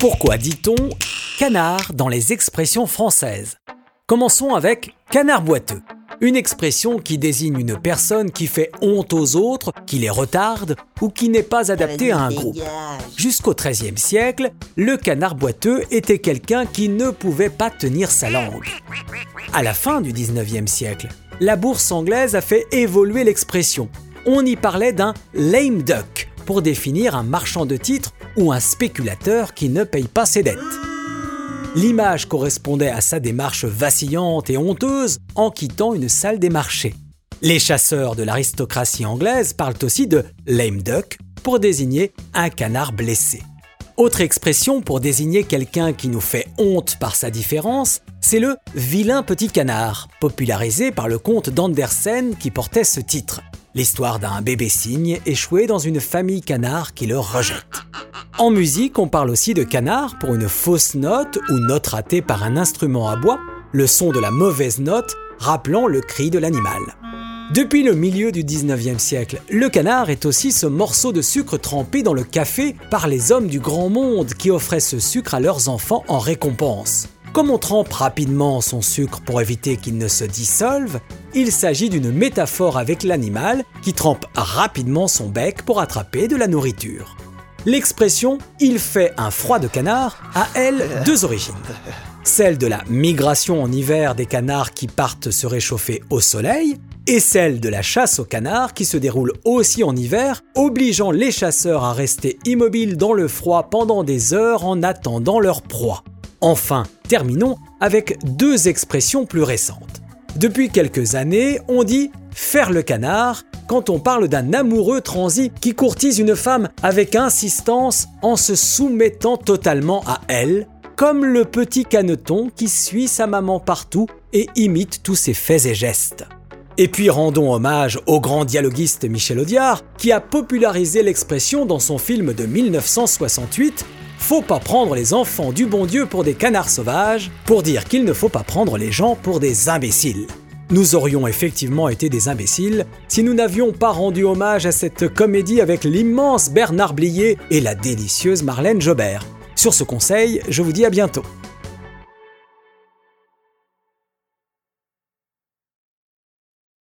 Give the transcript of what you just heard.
Pourquoi dit-on canard dans les expressions françaises? Commençons avec canard boiteux, une expression qui désigne une personne qui fait honte aux autres, qui les retarde ou qui n'est pas adaptée à un groupe. Jusqu'au XIIIe siècle, le canard boiteux était quelqu'un qui ne pouvait pas tenir sa langue. À la fin du XIXe siècle, la bourse anglaise a fait évoluer l'expression. On y parlait d'un lame duck pour définir un marchand de titres ou un spéculateur qui ne paye pas ses dettes. L'image correspondait à sa démarche vacillante et honteuse en quittant une salle des marchés. Les chasseurs de l'aristocratie anglaise parlent aussi de lame duck pour désigner un canard blessé. Autre expression pour désigner quelqu'un qui nous fait honte par sa différence, c'est le vilain petit canard, popularisé par le comte d'Andersen qui portait ce titre. L'histoire d'un bébé cygne échoué dans une famille canard qui le rejette. En musique, on parle aussi de canard pour une fausse note ou note ratée par un instrument à bois, le son de la mauvaise note rappelant le cri de l'animal. Depuis le milieu du 19e siècle, le canard est aussi ce morceau de sucre trempé dans le café par les hommes du grand monde qui offraient ce sucre à leurs enfants en récompense. Comme on trempe rapidement son sucre pour éviter qu'il ne se dissolve, il s'agit d'une métaphore avec l'animal qui trempe rapidement son bec pour attraper de la nourriture. L'expression il fait un froid de canard a, elle, deux origines. Celle de la migration en hiver des canards qui partent se réchauffer au soleil, et celle de la chasse aux canards qui se déroule aussi en hiver, obligeant les chasseurs à rester immobiles dans le froid pendant des heures en attendant leur proie. Enfin, terminons avec deux expressions plus récentes. Depuis quelques années, on dit faire le canard quand on parle d'un amoureux transi qui courtise une femme avec insistance en se soumettant totalement à elle, comme le petit caneton qui suit sa maman partout et imite tous ses faits et gestes. Et puis rendons hommage au grand dialoguiste Michel Audiard, qui a popularisé l'expression dans son film de 1968 Faut pas prendre les enfants du bon Dieu pour des canards sauvages, pour dire qu'il ne faut pas prendre les gens pour des imbéciles. Nous aurions effectivement été des imbéciles si nous n'avions pas rendu hommage à cette comédie avec l'immense Bernard Blier et la délicieuse Marlène Jobert. Sur ce conseil, je vous dis à bientôt.